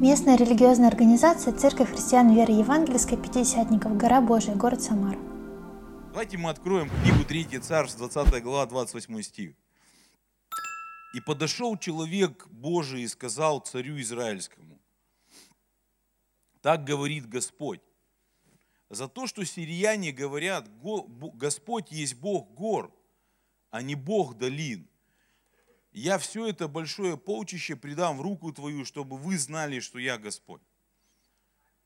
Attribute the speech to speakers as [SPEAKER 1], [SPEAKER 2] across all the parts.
[SPEAKER 1] Местная религиозная организация Церковь христиан веры евангельской Пятидесятников, гора Божия, город Самара.
[SPEAKER 2] Давайте мы откроем книгу 3 Царств, 20 глава, 28 стих. «И подошел человек Божий и сказал царю Израильскому, так говорит Господь, за то, что сирияне говорят, Господь есть Бог гор, а не Бог долин. Я все это большое полчище предам в руку твою, чтобы вы знали, что я Господь.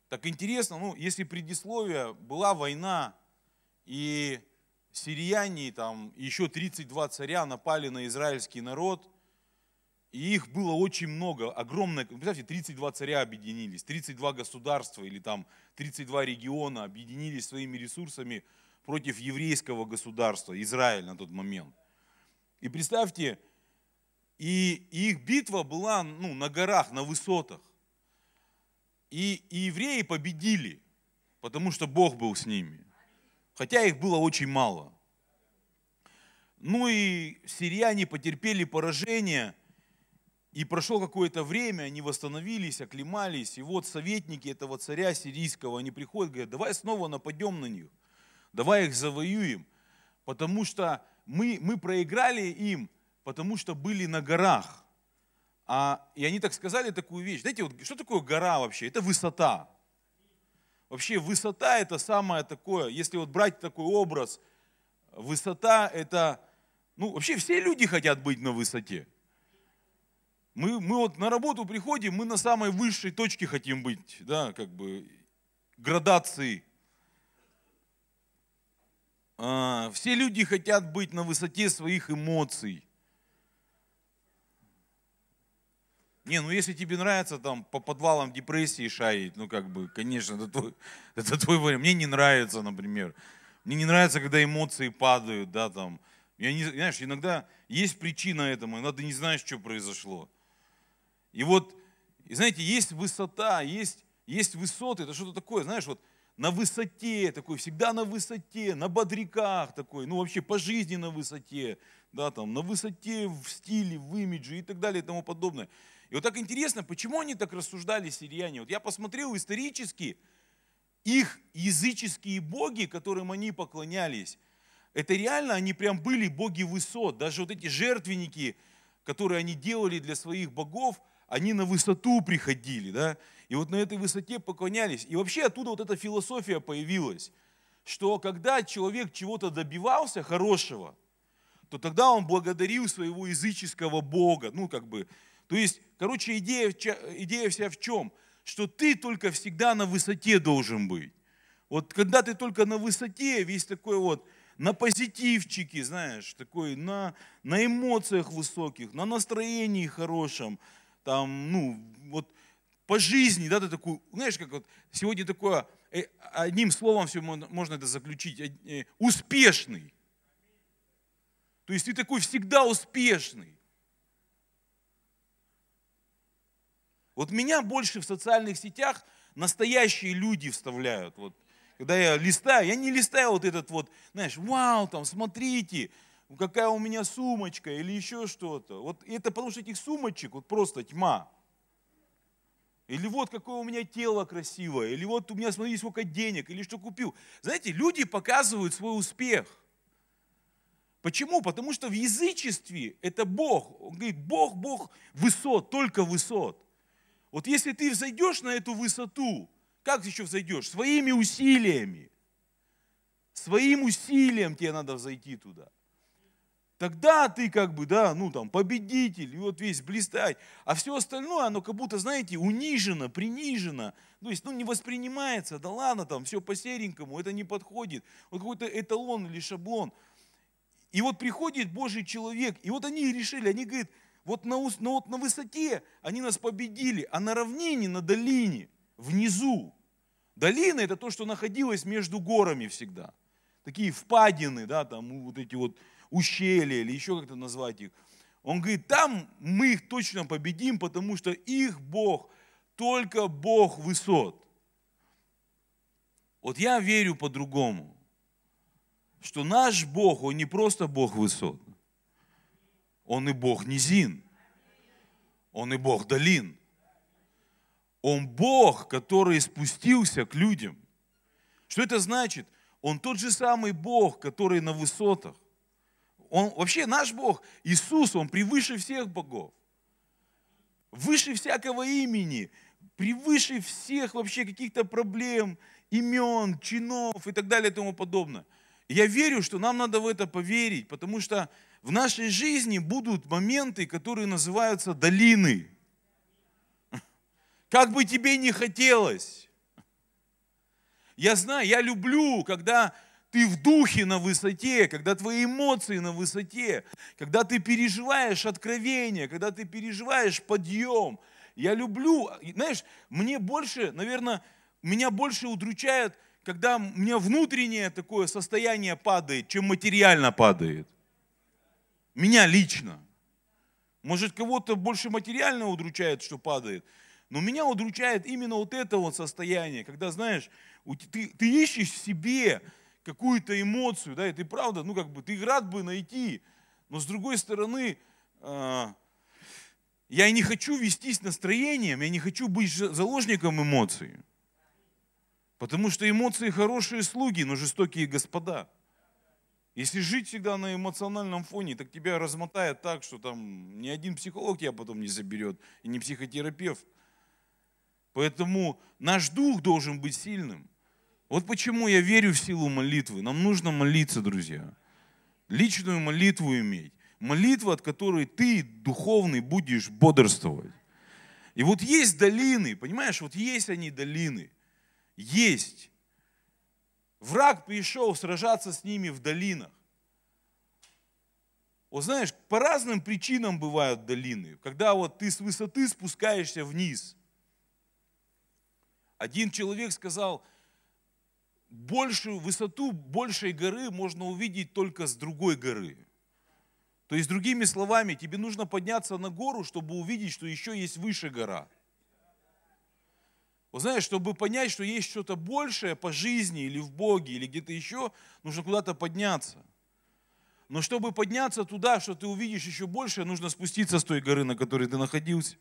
[SPEAKER 2] Так интересно, ну, если предисловие, была война, и сирияне, там, еще 32 царя напали на израильский народ – и их было очень много, огромное, представьте, 32 царя объединились, 32 государства или там 32 региона объединились своими ресурсами против еврейского государства, Израиль на тот момент. И представьте, и, их битва была ну, на горах, на высотах. И, и евреи победили, потому что Бог был с ними. Хотя их было очень мало. Ну и сирияне потерпели поражение – и прошло какое-то время, они восстановились, оклемались, и вот советники этого царя сирийского, они приходят, говорят, давай снова нападем на них, давай их завоюем, потому что мы, мы проиграли им, потому что были на горах. А, и они так сказали такую вещь. Знаете, вот, что такое гора вообще? Это высота. Вообще высота это самое такое, если вот брать такой образ, высота это, ну вообще все люди хотят быть на высоте. Мы, мы вот на работу приходим, мы на самой высшей точке хотим быть, да, как бы градации. А, все люди хотят быть на высоте своих эмоций. Не, ну если тебе нравится там по подвалам депрессии шарить, ну как бы, конечно, это твой, это твой вариант. Мне не нравится, например. Мне не нравится, когда эмоции падают, да, там. Я не, знаешь, иногда есть причина этому, иногда ты не знаешь, что произошло. И вот, и знаете, есть высота, есть, есть высоты, это что-то такое, знаешь, вот на высоте такой, всегда на высоте, на бодряках такой, ну вообще по жизни на высоте, да, там, на высоте в стиле, в имидже и так далее и тому подобное. И вот так интересно, почему они так рассуждали, сирияне? Вот я посмотрел исторически, их языческие боги, которым они поклонялись, это реально, они прям были боги высот. Даже вот эти жертвенники, которые они делали для своих богов, они на высоту приходили, да, и вот на этой высоте поклонялись. И вообще оттуда вот эта философия появилась, что когда человек чего-то добивался хорошего, то тогда он благодарил своего языческого Бога. Ну, как бы, то есть, короче, идея, идея вся в чем? Что ты только всегда на высоте должен быть. Вот когда ты только на высоте, весь такой вот, на позитивчике, знаешь, такой, на, на эмоциях высоких, на настроении хорошем, там, ну, вот по жизни, да, ты такой, знаешь, как вот сегодня такое, э, одним словом все можно это заключить, э, э, успешный. То есть ты такой всегда успешный. Вот меня больше в социальных сетях настоящие люди вставляют. Вот, когда я листаю, я не листаю вот этот вот, знаешь, вау, там, смотрите, какая у меня сумочка или еще что-то. Вот это потому что этих сумочек вот просто тьма. Или вот какое у меня тело красивое, или вот у меня, смотри, сколько денег, или что купил. Знаете, люди показывают свой успех. Почему? Потому что в язычестве это Бог. Он говорит, Бог, Бог высот, только высот. Вот если ты взойдешь на эту высоту, как еще взойдешь? Своими усилиями. Своим усилием тебе надо взойти туда тогда ты как бы, да, ну там, победитель, и вот весь блистать. А все остальное, оно как будто, знаете, унижено, принижено. То есть, ну, не воспринимается, да ладно, там, все по-серенькому, это не подходит. Вот какой-то эталон или шаблон. И вот приходит Божий человек, и вот они решили, они говорят, вот на, на, вот на высоте они нас победили, а на равнине, на долине, внизу. Долина – это то, что находилось между горами всегда. Такие впадины, да, там вот эти вот ущелья или еще как-то назвать их. Он говорит, там мы их точно победим, потому что их Бог только Бог высот. Вот я верю по-другому, что наш Бог, Он не просто Бог высот, Он и Бог низин, Он и Бог долин. Он Бог, который спустился к людям. Что это значит? Он тот же самый Бог, который на высотах. Он вообще наш Бог, Иисус, Он превыше всех богов. Выше всякого имени, превыше всех вообще каких-то проблем, имен, чинов и так далее и тому подобное. я верю, что нам надо в это поверить, потому что в нашей жизни будут моменты, которые называются долины. Как бы тебе ни хотелось. Я знаю, я люблю, когда ты в духе на высоте, когда твои эмоции на высоте, когда ты переживаешь откровение, когда ты переживаешь подъем. Я люблю, знаешь, мне больше, наверное, меня больше удручает, когда у меня внутреннее такое состояние падает, чем материально падает. Меня лично. Может, кого-то больше материально удручает, что падает. Но меня удручает именно вот это вот состояние, когда, знаешь, ты, ты ищешь в себе какую-то эмоцию, да, и ты правда, ну как бы, ты рад бы найти, но с другой стороны, э, я и не хочу вестись настроением, я не хочу быть заложником эмоций. Потому что эмоции хорошие слуги, но жестокие господа. Если жить всегда на эмоциональном фоне, так тебя размотает так, что там ни один психолог тебя потом не заберет, и не психотерапевт. Поэтому наш дух должен быть сильным. Вот почему я верю в силу молитвы. Нам нужно молиться, друзья. Личную молитву иметь. Молитва, от которой ты, духовный, будешь бодрствовать. И вот есть долины, понимаешь, вот есть они долины. Есть. Враг пришел сражаться с ними в долинах. Вот знаешь, по разным причинам бывают долины. Когда вот ты с высоты спускаешься вниз. Один человек сказал, большую высоту большей горы можно увидеть только с другой горы. То есть, другими словами, тебе нужно подняться на гору, чтобы увидеть, что еще есть выше гора. Вы знаешь, чтобы понять, что есть что-то большее по жизни или в Боге, или где-то еще, нужно куда-то подняться. Но чтобы подняться туда, что ты увидишь еще больше, нужно спуститься с той горы, на которой ты находился.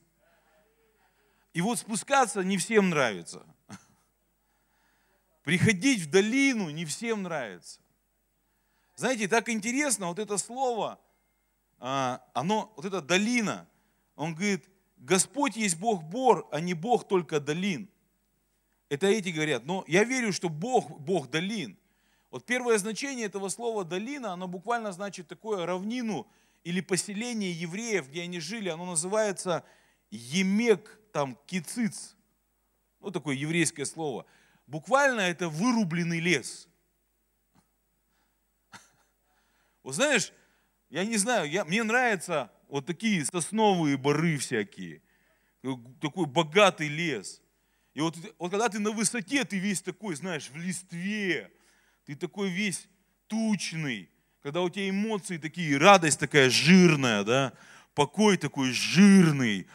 [SPEAKER 2] И вот спускаться не всем нравится. Приходить в долину не всем нравится. Знаете, так интересно, вот это слово, а, оно, вот эта долина, он говорит, Господь есть Бог Бор, а не Бог только долин. Это эти говорят, но я верю, что Бог, Бог долин. Вот первое значение этого слова долина, оно буквально значит такое равнину или поселение евреев, где они жили, оно называется Емек, там, Кициц. Ну, такое еврейское слово – буквально это вырубленный лес. Вот знаешь, я не знаю, я, мне нравятся вот такие сосновые бары всякие, такой богатый лес. И вот, вот когда ты на высоте, ты весь такой, знаешь, в листве, ты такой весь тучный, когда у тебя эмоции такие, радость такая жирная, да, покой такой жирный,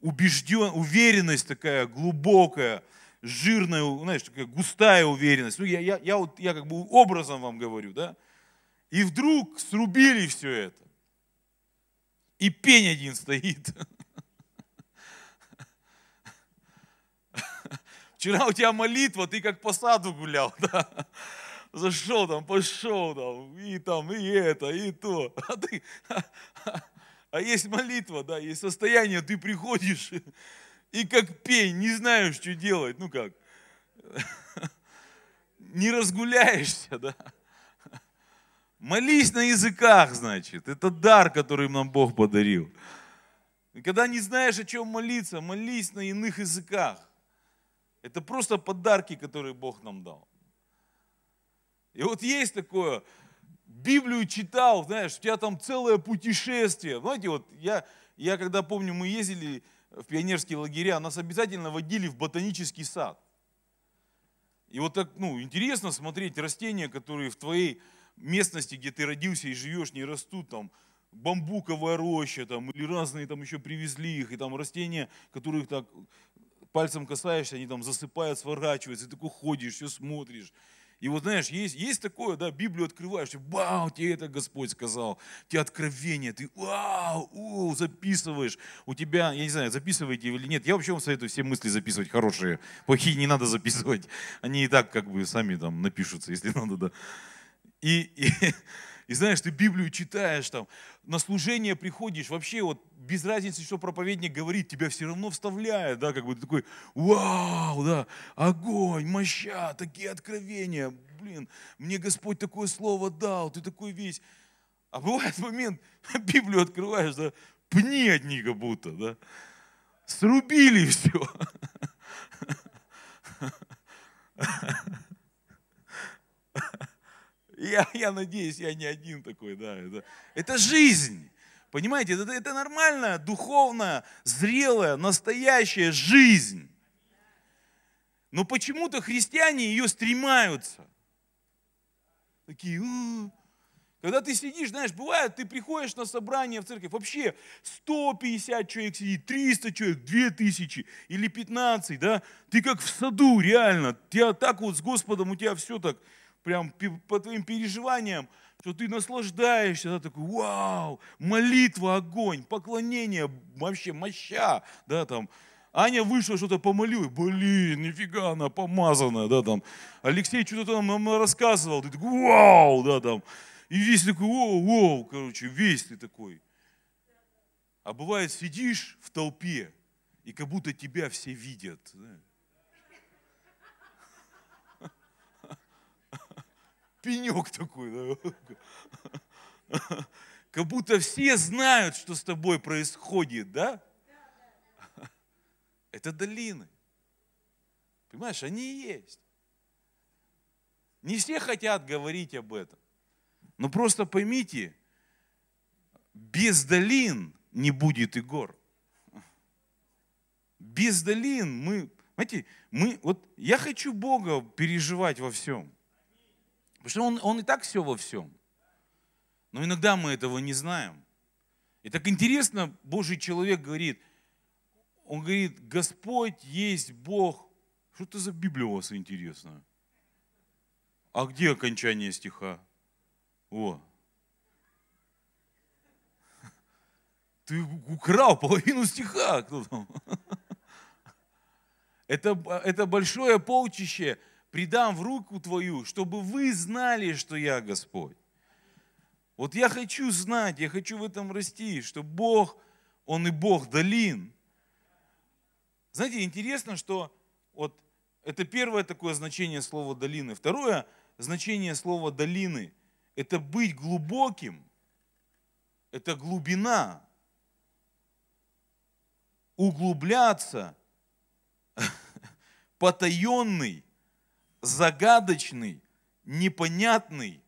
[SPEAKER 2] убежден, уверенность такая глубокая – жирная, знаешь, такая густая уверенность. Ну, я, я, я, вот, я как бы образом вам говорю, да. И вдруг срубили все это. И пень один стоит. Вчера у тебя молитва, ты как по саду гулял, да? Зашел там, пошел там, и там, и это, и то. А, ты, а есть молитва, да, есть состояние, ты приходишь, и как пень, не знаю, что делать. Ну как? Не разгуляешься, да? Молись на языках, значит. Это дар, который нам Бог подарил. И когда не знаешь, о чем молиться, молись на иных языках. Это просто подарки, которые Бог нам дал. И вот есть такое, Библию читал, знаешь, у тебя там целое путешествие. Знаете, вот я, я когда помню, мы ездили в пионерские лагеря, нас обязательно водили в ботанический сад. И вот так, ну, интересно смотреть растения, которые в твоей местности, где ты родился и живешь, не растут, там, бамбуковая роща, там, или разные там еще привезли их, и там растения, которых так пальцем касаешься, они там засыпают, сворачиваются, и ты такой ходишь, все смотришь. И вот знаешь, есть, есть такое, да, Библию открываешь, и вау, тебе это Господь сказал, тебе откровение, ты вау, у, записываешь, у тебя, я не знаю, записываете или нет, я вообще вам советую все мысли записывать хорошие, плохие не надо записывать, они и так как бы сами там напишутся, если надо, да. И, и, и знаешь, ты Библию читаешь, там, на служение приходишь, вообще вот без разницы, что проповедник говорит, тебя все равно вставляет, да, как бы ты такой, вау, да, огонь, моща, такие откровения, блин, мне Господь такое слово дал, ты такой весь. А бывает момент, Библию открываешь, да, пни от них как будто, да, срубили все. Я, я надеюсь, я не один такой, да. Это, это жизнь. Понимаете, это, это нормальная, духовная, зрелая, настоящая жизнь. Но почему-то христиане ее стремаются. Такие, «А». когда ты сидишь, знаешь, бывает, ты приходишь на собрание в церковь, вообще 150 человек сидит, 300 человек, 2000 или 15, да, ты как в саду, реально, тебя так вот с Господом, у тебя все так, прям по твоим переживаниям, что ты наслаждаешься, да, такой, вау, молитва, огонь, поклонение, вообще моща, да, там, Аня вышла, что-то помолила, блин, нифига она помазанная, да, там. Алексей что-то там нам рассказывал, ты такой, вау, да, там. И весь такой, воу, воу, короче, весь ты такой. А бывает, сидишь в толпе, и как будто тебя все видят. Знаешь. Пенек такой. Как будто все знают, что с тобой происходит, да? Это долины. Понимаешь, они есть. Не все хотят говорить об этом. Но просто поймите, без долин не будет и гор. Без долин мы, знаете, мы, вот я хочу Бога переживать во всем. Потому что он, он и так все во всем. Но иногда мы этого не знаем. И так интересно, Божий человек говорит, он говорит, Господь есть Бог. Что это за Библия у вас интересная? А где окончание стиха? О. Ты украл половину стиха. Кто там? Это, это большое полчище предам в руку твою, чтобы вы знали, что я Господь. Вот я хочу знать, я хочу в этом расти, что Бог, Он и Бог долин. Знаете, интересно, что вот это первое такое значение слова долины. Второе значение слова долины – это быть глубоким, это глубина, углубляться, потаенный, загадочный, непонятный.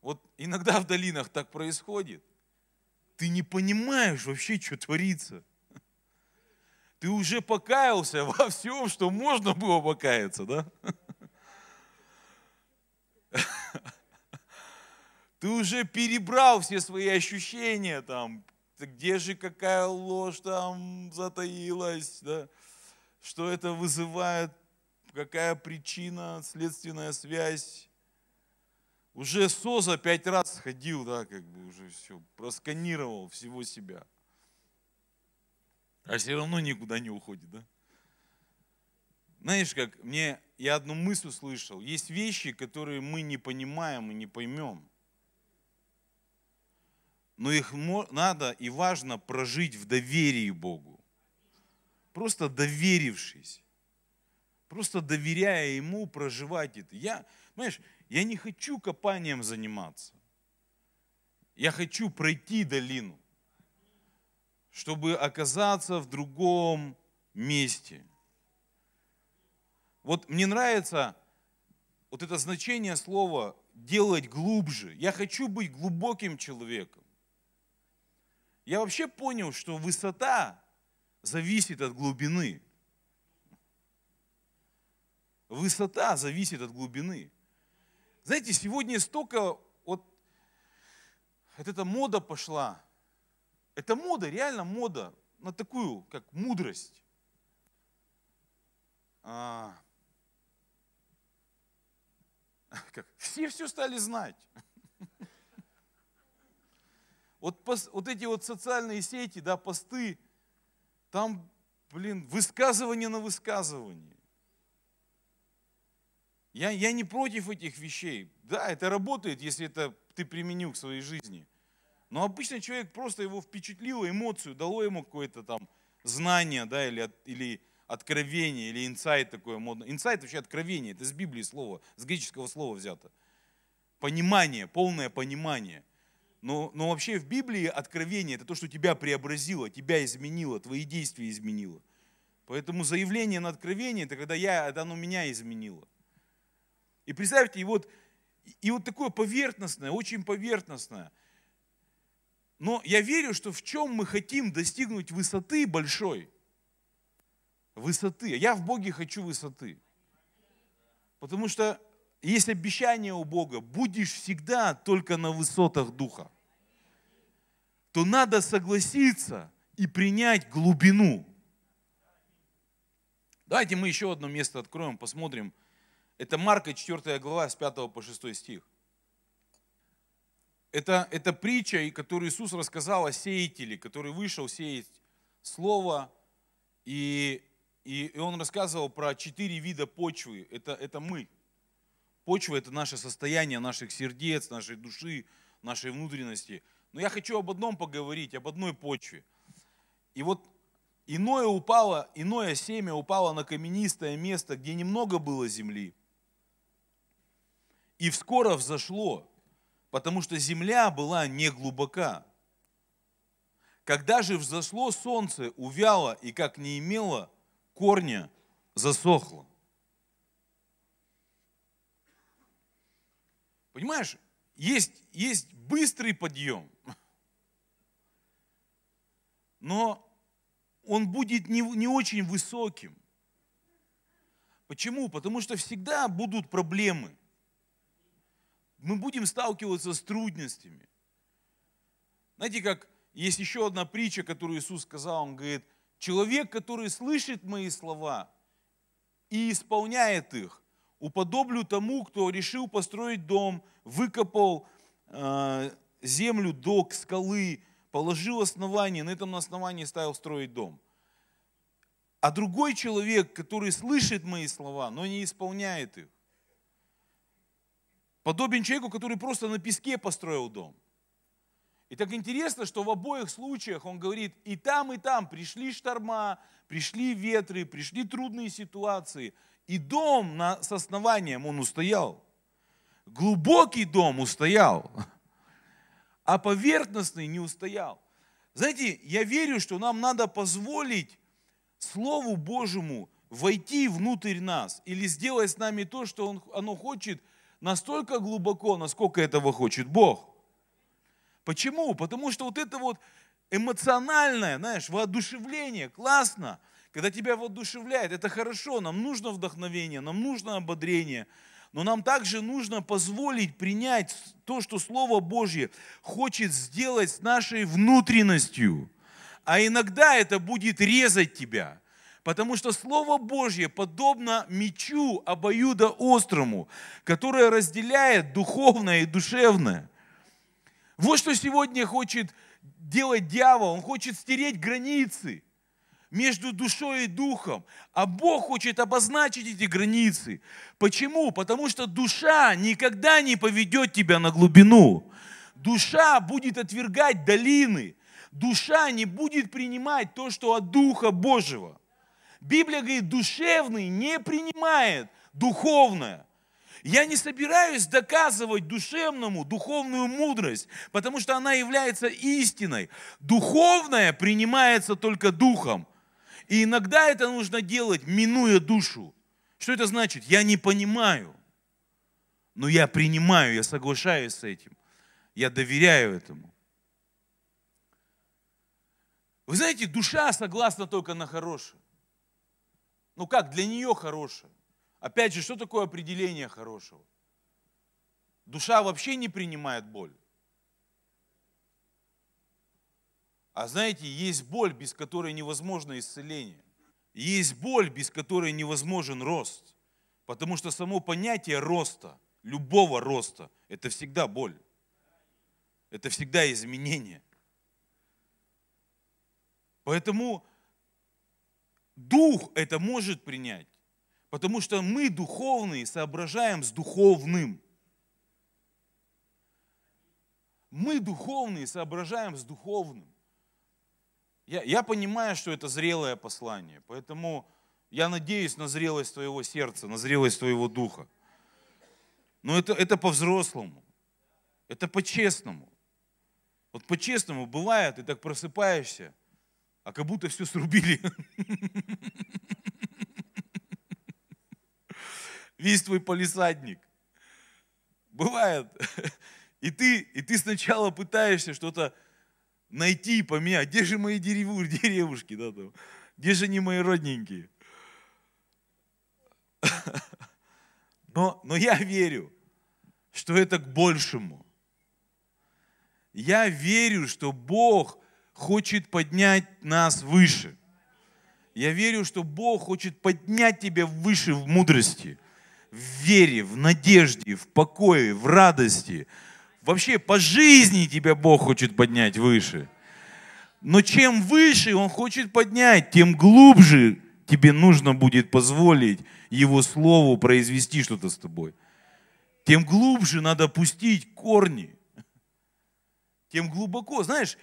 [SPEAKER 2] Вот иногда в долинах так происходит. Ты не понимаешь вообще, что творится. Ты уже покаялся во всем, что можно было покаяться, да? Ты уже перебрал все свои ощущения там, где же какая ложь там затаилась, да? что это вызывает какая причина, следственная связь. Уже СОЗа пять раз сходил, да, как бы уже все, просканировал всего себя. А все равно никуда не уходит, да? Знаешь, как мне, я одну мысль слышал, есть вещи, которые мы не понимаем и не поймем. Но их надо и важно прожить в доверии Богу. Просто доверившись просто доверяя Ему проживать это. Я, знаешь, я не хочу копанием заниматься. Я хочу пройти долину, чтобы оказаться в другом месте. Вот мне нравится вот это значение слова делать глубже. Я хочу быть глубоким человеком. Я вообще понял, что высота зависит от глубины. Высота зависит от глубины. Знаете, сегодня столько вот, вот эта мода пошла. Это мода, реально мода на такую, как мудрость. А, как, все все стали знать. Вот, вот эти вот социальные сети, да, посты, там, блин, высказывание на высказывание. Я, я не против этих вещей. Да, это работает, если это ты применил к своей жизни. Но обычно человек просто его впечатлило, эмоцию, дало ему какое-то там знание, да, или, или откровение, или инсайт такое модное. Инсайт вообще откровение, это с Библии слово, с греческого слова взято. Понимание, полное понимание. Но, но вообще в Библии откровение это то, что тебя преобразило, тебя изменило, твои действия изменило. Поэтому заявление на откровение, это когда я, это оно меня изменило. И представьте, и вот, и вот такое поверхностное, очень поверхностное – но я верю, что в чем мы хотим достигнуть высоты большой. Высоты. Я в Боге хочу высоты. Потому что есть обещание у Бога, будешь всегда только на высотах Духа. То надо согласиться и принять глубину. Давайте мы еще одно место откроем, посмотрим. Это Марка 4 глава с 5 по 6 стих. Это, это притча, которую Иисус рассказал о сеятеле, который вышел сеять Слово, и, и, и Он рассказывал про четыре вида почвы. Это, это мы. Почва – это наше состояние наших сердец, нашей души, нашей внутренности. Но я хочу об одном поговорить, об одной почве. И вот иное упало, иное семя упало на каменистое место, где немного было земли. И вскоро взошло, потому что земля была не глубока. Когда же взошло солнце, увяло и как не имело корня, засохло. Понимаешь, есть, есть быстрый подъем, но он будет не, не очень высоким. Почему? Потому что всегда будут проблемы – мы будем сталкиваться с трудностями. Знаете, как есть еще одна притча, которую Иисус сказал, Он говорит, человек, который слышит мои слова и исполняет их, уподоблю тому, кто решил построить дом, выкопал э, землю до скалы, положил основание, на этом основании ставил строить дом. А другой человек, который слышит мои слова, но не исполняет их, подобен человеку, который просто на песке построил дом. И так интересно, что в обоих случаях он говорит, и там, и там пришли шторма, пришли ветры, пришли трудные ситуации, и дом на, с основанием он устоял. Глубокий дом устоял, а поверхностный не устоял. Знаете, я верю, что нам надо позволить Слову Божьему войти внутрь нас или сделать с нами то, что он, оно хочет – настолько глубоко, насколько этого хочет Бог. Почему? Потому что вот это вот эмоциональное, знаешь, воодушевление, классно, когда тебя воодушевляет, это хорошо, нам нужно вдохновение, нам нужно ободрение, но нам также нужно позволить принять то, что Слово Божье хочет сделать с нашей внутренностью. А иногда это будет резать тебя – Потому что Слово Божье подобно мечу обоюдоострому, которое разделяет духовное и душевное. Вот что сегодня хочет делать дьявол. Он хочет стереть границы между душой и духом. А Бог хочет обозначить эти границы. Почему? Потому что душа никогда не поведет тебя на глубину. Душа будет отвергать долины. Душа не будет принимать то, что от Духа Божьего. Библия говорит, душевный не принимает духовное. Я не собираюсь доказывать душевному духовную мудрость, потому что она является истиной. Духовное принимается только духом. И иногда это нужно делать, минуя душу. Что это значит? Я не понимаю, но я принимаю, я соглашаюсь с этим. Я доверяю этому. Вы знаете, душа согласна только на хорошее. Ну как, для нее хорошее. Опять же, что такое определение хорошего? Душа вообще не принимает боль. А знаете, есть боль, без которой невозможно исцеление. Есть боль, без которой невозможен рост. Потому что само понятие роста, любого роста, это всегда боль. Это всегда изменение. Поэтому дух это может принять, потому что мы духовные соображаем с духовным. Мы духовные соображаем с духовным. Я, я понимаю, что это зрелое послание, поэтому я надеюсь на зрелость твоего сердца, на зрелость твоего духа. Но это, это по-взрослому, это по-честному. Вот по-честному бывает, ты так просыпаешься, а как будто все срубили. Весь твой полисадник. Бывает. И ты, и ты сначала пытаешься что-то найти, поменять. Где же мои дереву, деревушки? Да, там? Где же они мои родненькие? Но, но я верю, что это к большему. Я верю, что Бог хочет поднять нас выше. Я верю, что Бог хочет поднять тебя выше в мудрости, в вере, в надежде, в покое, в радости. Вообще по жизни тебя Бог хочет поднять выше. Но чем выше Он хочет поднять, тем глубже тебе нужно будет позволить Его Слову произвести что-то с тобой. Тем глубже надо пустить корни. Тем глубоко. Знаешь,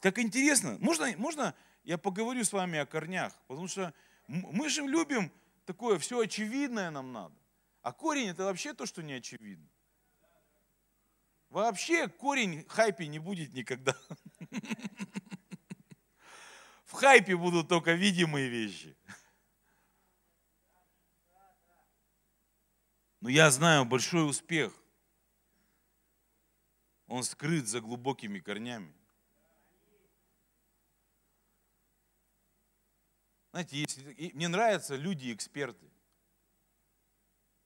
[SPEAKER 2] так интересно. Можно, можно я поговорю с вами о корнях? Потому что мы же любим такое, все очевидное нам надо. А корень это вообще то, что не очевидно. Вообще корень хайпе не будет никогда. В хайпе будут только видимые вещи. Но я знаю большой успех. Он скрыт за глубокими корнями. Знаете, если, мне нравятся люди-эксперты.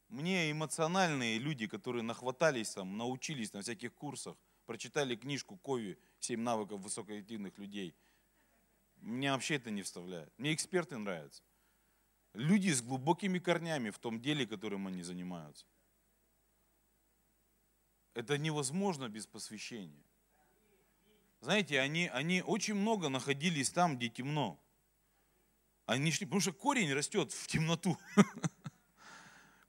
[SPEAKER 2] Мне эмоциональные люди, которые нахватались там, научились на всяких курсах, прочитали книжку Кови «Семь навыков высокоэффективных людей». Меня вообще это не вставляет. Мне эксперты нравятся. Люди с глубокими корнями в том деле, которым они занимаются. Это невозможно без посвящения. Знаете, они, они очень много находились там, где темно. Они шли, потому что корень растет в темноту.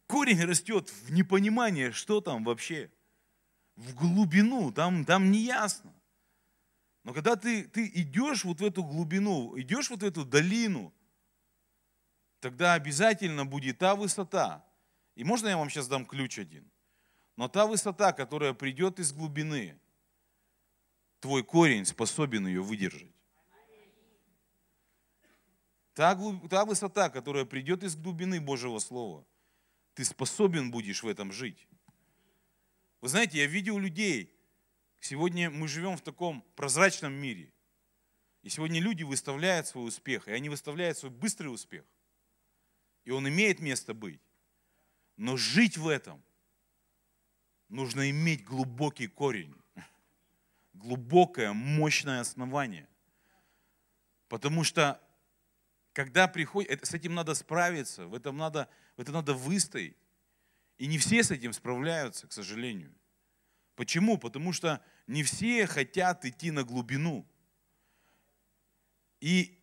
[SPEAKER 2] Корень растет в непонимание, что там вообще. В глубину, там, там не ясно. Но когда ты, ты идешь вот в эту глубину, идешь вот в эту долину, тогда обязательно будет та высота. И можно я вам сейчас дам ключ один? Но та высота, которая придет из глубины, твой корень способен ее выдержать. Та, та высота, которая придет из глубины Божьего Слова, ты способен будешь в этом жить. Вы знаете, я видел людей, сегодня мы живем в таком прозрачном мире. И сегодня люди выставляют свой успех, и они выставляют свой быстрый успех. И он имеет место быть. Но жить в этом нужно иметь глубокий корень, глубокое, мощное основание. Потому что когда приходит, с этим надо справиться, в этом надо, в этом надо выстоять. И не все с этим справляются, к сожалению. Почему? Потому что не все хотят идти на глубину. И,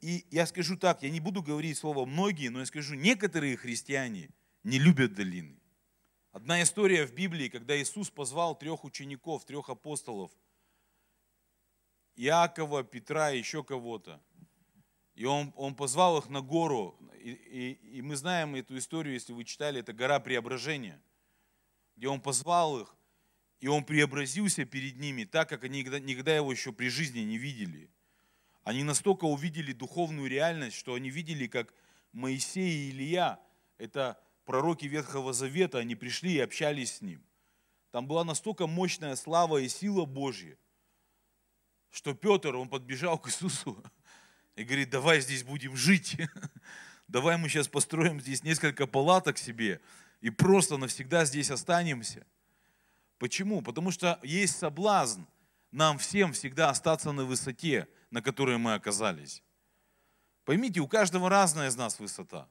[SPEAKER 2] и я скажу так, я не буду говорить слово многие, но я скажу, некоторые христиане не любят долины. Одна история в Библии, когда Иисус позвал трех учеников, трех апостолов, Иакова, Петра и еще кого-то. И он, он позвал их на гору. И, и, и мы знаем эту историю, если вы читали, это гора преображения, где он позвал их, и он преобразился перед ними так, как они никогда, никогда его еще при жизни не видели. Они настолько увидели духовную реальность, что они видели, как Моисей и Илья, это пророки Ветхого Завета, они пришли и общались с ним. Там была настолько мощная слава и сила Божья, что Петр, он подбежал к Иисусу и говорит, давай здесь будем жить. Давай мы сейчас построим здесь несколько палаток себе и просто навсегда здесь останемся. Почему? Потому что есть соблазн нам всем всегда остаться на высоте, на которой мы оказались. Поймите, у каждого разная из нас высота.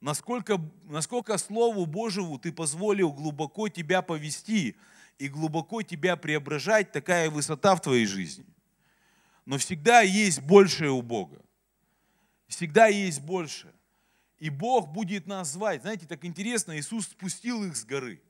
[SPEAKER 2] насколько, насколько Слову Божьему ты позволил глубоко тебя повести и глубоко тебя преображать, такая высота в твоей жизни. Но всегда есть большее у Бога. Всегда есть больше. И Бог будет нас звать. Знаете, так интересно, Иисус спустил их с горы.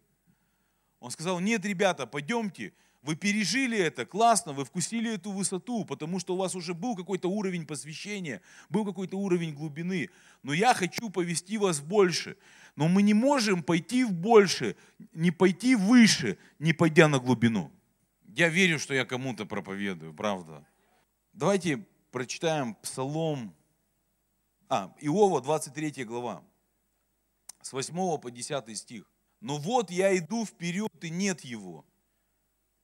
[SPEAKER 2] Он сказал, нет, ребята, пойдемте, вы пережили это, классно, вы вкусили эту высоту, потому что у вас уже был какой-то уровень посвящения, был какой-то уровень глубины. Но я хочу повести вас больше. Но мы не можем пойти в больше, не пойти выше, не пойдя на глубину. Я верю, что я кому-то проповедую, правда. Давайте прочитаем Псалом, а, Иова, 23 глава, с 8 по 10 стих. «Но вот я иду вперед, и нет его,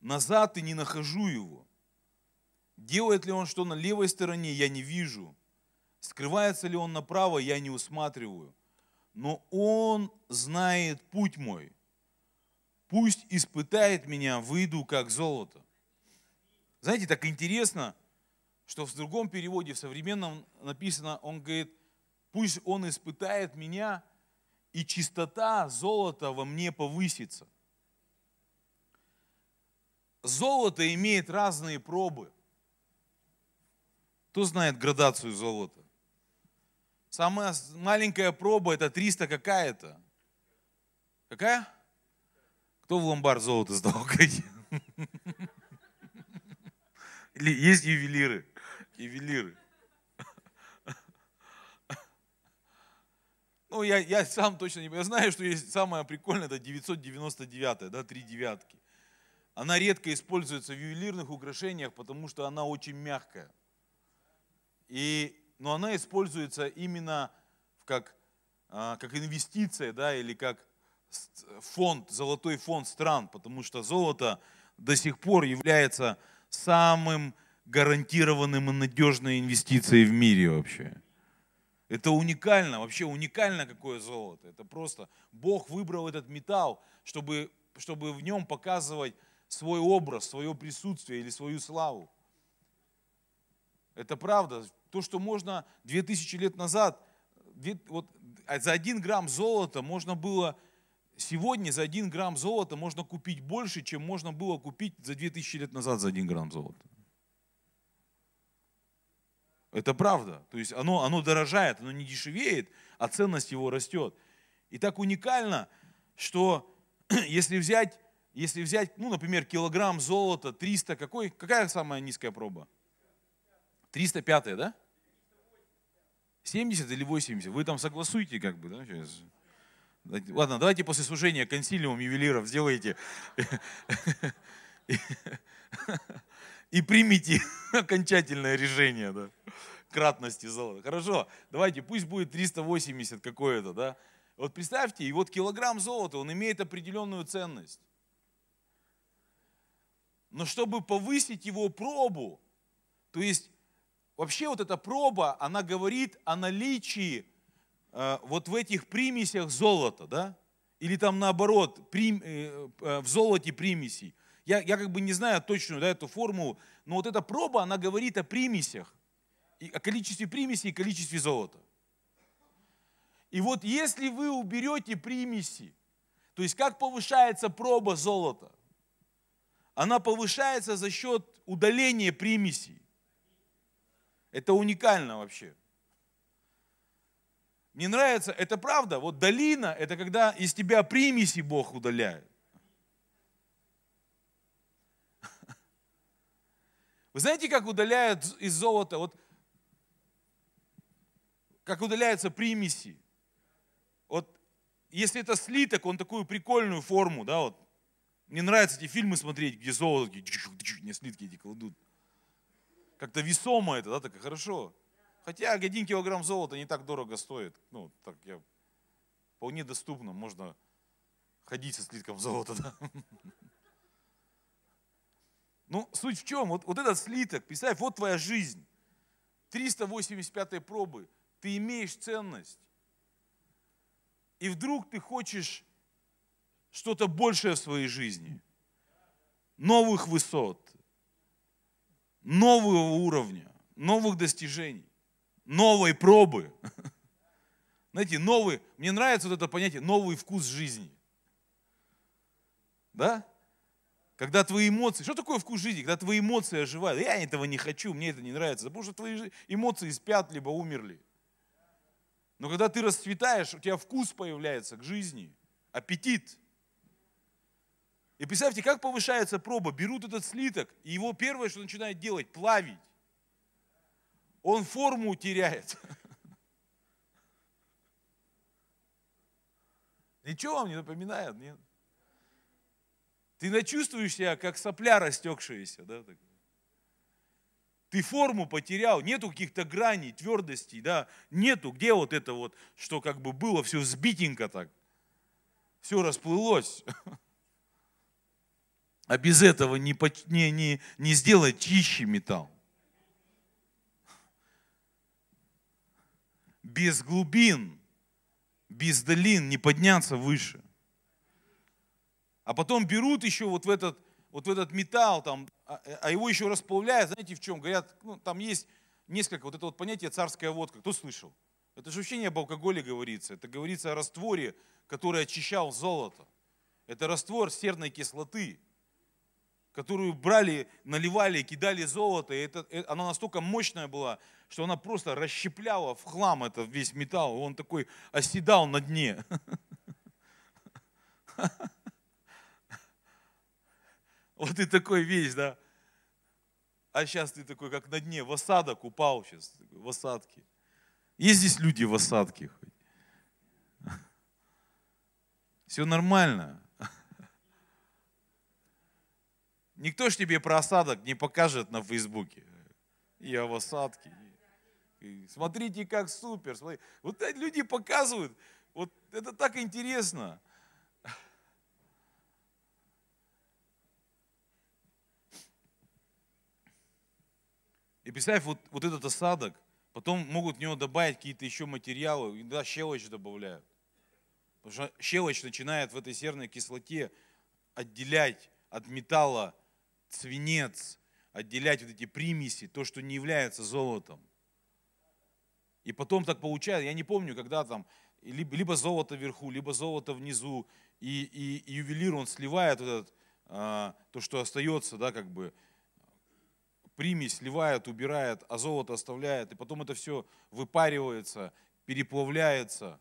[SPEAKER 2] назад и не нахожу его. Делает ли он что на левой стороне, я не вижу. Скрывается ли он направо, я не усматриваю. Но он знает путь мой. Пусть испытает меня, выйду как золото. Знаете, так интересно, что в другом переводе, в современном написано, он говорит, пусть он испытает меня, и чистота золота во мне повысится – Золото имеет разные пробы. Кто знает градацию золота? Самая маленькая проба это 300 какая-то. Какая? Кто в ломбард золото сдал? Или есть ювелиры? Ювелиры. Ну, я, я сам точно не... Я знаю, что есть самое прикольное, это 999, да, три девятки. Она редко используется в ювелирных украшениях, потому что она очень мягкая. И, но она используется именно как, а, как инвестиция, да, или как фонд, золотой фонд стран, потому что золото до сих пор является самым гарантированным и надежной инвестицией в мире вообще. Это уникально, вообще уникально какое золото. Это просто Бог выбрал этот металл, чтобы, чтобы в нем показывать свой образ, свое присутствие или свою славу. Это правда. То, что можно 2000 лет назад, вот за один грамм золота можно было, сегодня за один грамм золота можно купить больше, чем можно было купить за 2000 лет назад за один грамм золота. Это правда. То есть оно, оно дорожает, оно не дешевеет, а ценность его растет. И так уникально, что если взять если взять, ну, например, килограмм золота, 300, какой, какая самая низкая проба? 305, да? 70 или 80? Вы там согласуете как бы, да? Сейчас. Ладно, давайте после служения консилиум ювелиров сделайте и примите окончательное решение, да, кратности золота. Хорошо, давайте, пусть будет 380 какое-то, да. Вот представьте, и вот килограмм золота, он имеет определенную ценность. Но чтобы повысить его пробу, то есть вообще вот эта проба, она говорит о наличии э, вот в этих примесях золота, да? Или там наоборот, прим, э, э, в золоте примесей. Я, я как бы не знаю точную да, эту формулу, но вот эта проба, она говорит о примесях, о количестве примесей и количестве золота. И вот если вы уберете примеси, то есть как повышается проба золота? она повышается за счет удаления примесей. Это уникально вообще. Мне нравится, это правда, вот долина, это когда из тебя примеси Бог удаляет. Вы знаете, как удаляют из золота, вот как удаляются примеси? Вот если это слиток, он такую прикольную форму, да, вот мне нравится эти фильмы смотреть, где золото, не слитки эти кладут. Как-то весомо это, да, так хорошо. Хотя один килограмм золота не так дорого стоит. Ну, так я вполне доступно, можно ходить со слитком золота, да. Ну, суть в чем? Вот, вот этот слиток, представь, вот твоя жизнь. 385 пробы. Ты имеешь ценность. И вдруг ты хочешь что-то большее в своей жизни, новых высот, нового уровня, новых достижений, новой пробы. Знаете, новый, мне нравится вот это понятие, новый вкус жизни. Да? Когда твои эмоции, что такое вкус жизни? Когда твои эмоции оживают. Я этого не хочу, мне это не нравится. Потому что твои эмоции спят, либо умерли. Но когда ты расцветаешь, у тебя вкус появляется к жизни, аппетит. И представьте, как повышается проба. Берут этот слиток, и его первое, что начинает делать, плавить. Он форму теряет. Ничего вам не напоминает? Нет? Ты начувствуешь себя, как сопля растекшаяся. Да? Ты форму потерял, нету каких-то граней, твердостей, да, нету, где вот это вот, что как бы было все сбитенько так, все расплылось. А без этого не, не, не, не сделать чище металл. Без глубин без долин не подняться выше. А потом берут еще вот в этот, вот в этот металл, там, а, а его еще расплавляют, знаете в чем? Говорят, ну, там есть несколько, вот это вот понятие царская водка. Кто слышал? Это же вообще не об алкоголе говорится. Это говорится о растворе, который очищал золото. Это раствор серной кислоты которую брали, наливали, кидали золото, и это, э, она настолько мощная была, что она просто расщепляла в хлам этот весь металл, он такой оседал на дне. Вот ты такой весь, да? А сейчас ты такой, как на дне, в осадок упал сейчас, в осадке. Есть здесь люди в осадке? Все нормально. Никто ж тебе про осадок не покажет на Фейсбуке. Я в осадке. Смотрите, как супер. Смотрите. Вот люди показывают. Вот это так интересно. И представь, вот, вот этот осадок, потом могут в него добавить какие-то еще материалы, иногда щелочь добавляют. Потому что щелочь начинает в этой серной кислоте отделять от металла свинец, отделять вот эти примеси, то, что не является золотом. И потом так получается, я не помню, когда там, либо золото вверху, либо золото внизу, и, и, и ювелир, он сливает вот этот, а, то, что остается, да, как бы, примесь сливает, убирает, а золото оставляет, и потом это все выпаривается, переплавляется.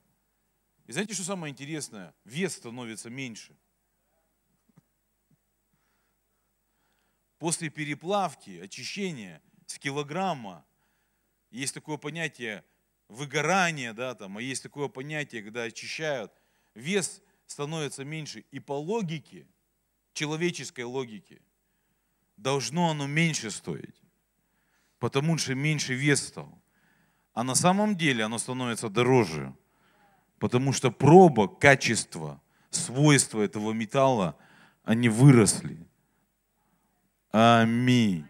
[SPEAKER 2] И знаете, что самое интересное? Вес становится меньше – После переплавки, очищения с килограмма есть такое понятие выгорания, да, там, а есть такое понятие, когда очищают, вес становится меньше. И по логике, человеческой логике, должно оно меньше стоить, потому что меньше вес стал. А на самом деле оно становится дороже, потому что проба, качество, свойства этого металла, они выросли. Аминь.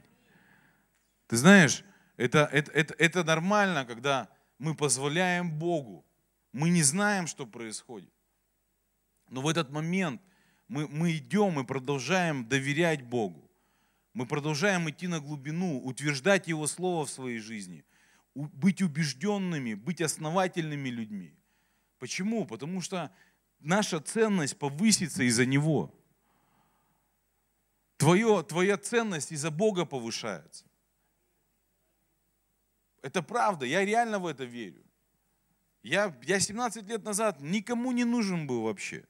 [SPEAKER 2] Ты знаешь, это, это, это, это нормально, когда мы позволяем Богу. Мы не знаем, что происходит. Но в этот момент мы, мы идем и продолжаем доверять Богу. Мы продолжаем идти на глубину, утверждать Его Слово в своей жизни, быть убежденными, быть основательными людьми. Почему? Потому что наша ценность повысится из-за Него. Твое, твоя ценность из-за Бога повышается. Это правда, я реально в это верю. Я, я 17 лет назад никому не нужен был вообще.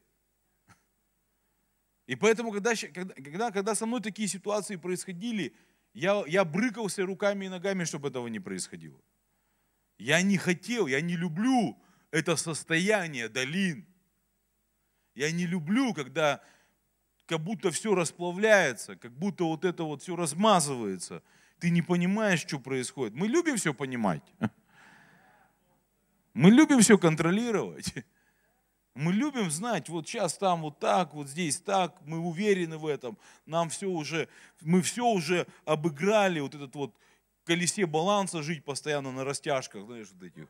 [SPEAKER 2] И поэтому, когда, когда, когда со мной такие ситуации происходили, я, я брыкался руками и ногами, чтобы этого не происходило. Я не хотел, я не люблю это состояние долин. Я не люблю, когда как будто все расплавляется, как будто вот это вот все размазывается. Ты не понимаешь, что происходит. Мы любим все понимать. Мы любим все контролировать. Мы любим знать, вот сейчас там вот так, вот здесь так, мы уверены в этом, нам все уже, мы все уже обыграли, вот этот вот колесе баланса жить постоянно на растяжках, знаешь, вот этих.